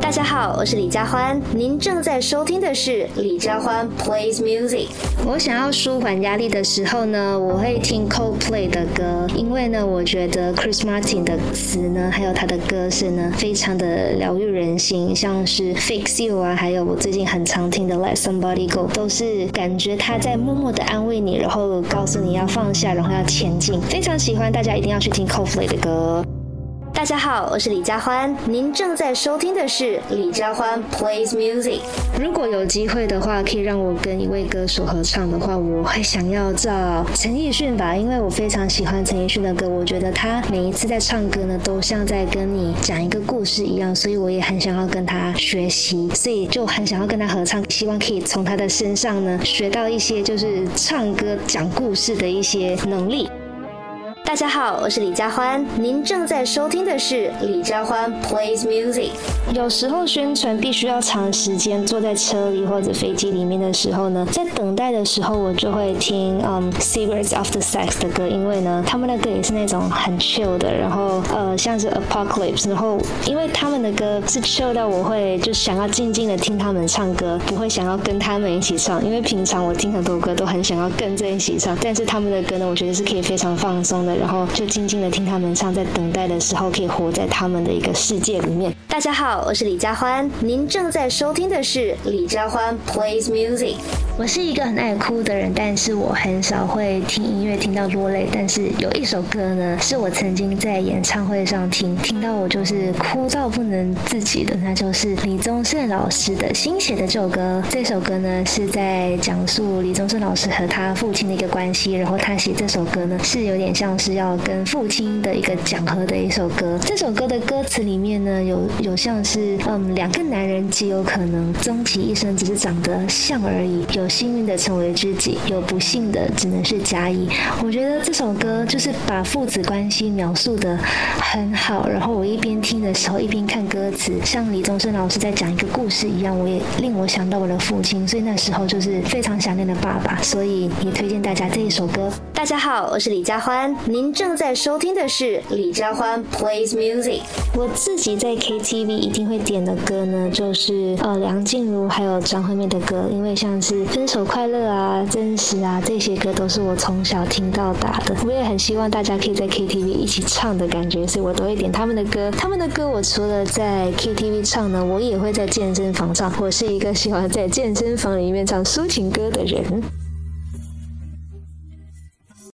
大家好，我是李佳欢，您正在收听的是李佳欢 plays music。我想要舒缓压力的时候呢，我会听 Coldplay 的歌，因为呢，我觉得 Chris Martin 的词呢，还有他的歌声呢，非常的疗愈人心，像是 Fix You 啊，还有我最近很常听的 Let Somebody Go，都是感觉他在默默的安慰你，然后告诉你要放下，然后要前进，非常喜欢，大家一定要去听 Coldplay 的歌。大家好，我是李佳欢，您正在收听的是李佳欢 plays music。如果有机会的话，可以让我跟一位歌手合唱的话，我会想要找陈奕迅吧，因为我非常喜欢陈奕迅的歌，我觉得他每一次在唱歌呢，都像在跟你讲一个故事一样，所以我也很想要跟他学习，所以就很想要跟他合唱，希望可以从他的身上呢学到一些就是唱歌讲故事的一些能力。大家好，我是李佳欢，您正在收听的是李佳欢 plays music。有时候宣传必须要长时间坐在车里或者飞机里面的时候呢，在等待的时候，我就会听嗯 Cigarettes After Sex 的歌，因为呢，他们的歌也是那种很 chill 的，然后呃像是 Apocalypse，然后因为他们的歌是 chill 到我会就想要静静的听他们唱歌，不会想要跟他们一起唱，因为平常我听很多歌都很想要跟着一起唱，但是他们的歌呢，我觉得是可以非常放松的。然后就静静的听他们唱，在等待的时候可以活在他们的一个世界里面。大家好，我是李佳欢，您正在收听的是李佳欢 plays music。我是一个很爱哭的人，但是我很少会听音乐听到落泪。但是有一首歌呢，是我曾经在演唱会上听，听到我就是哭到不能自己的，那就是李宗盛老师的新写的这首歌。这首歌呢是在讲述李宗盛老师和他父亲的一个关系，然后他写这首歌呢是有点像是是要跟父亲的一个讲和的一首歌。这首歌的歌词里面呢有有像是嗯两个男人极有可能终其一生只是长得像而已，有。幸运的成为知己，有不幸的只能是甲乙。我觉得这首歌就是把父子关系描述的很好。然后我一边听的时候，一边看歌词，像李宗盛老师在讲一个故事一样，我也令我想到我的父亲。所以那时候就是非常想念的爸爸。所以也推荐大家这一首歌。大家好，我是李佳欢，您正在收听的是李佳欢 plays music。我自己在 KTV 一定会点的歌呢，就是呃梁静茹还有张惠妹的歌，因为像是。分手快乐啊，真实啊，这些歌都是我从小听到大的。我也很希望大家可以在 KTV 一起唱的感觉，所以我都会点他们的歌。他们的歌我除了在 KTV 唱呢，我也会在健身房唱。我是一个喜欢在健身房里面唱抒情歌的人。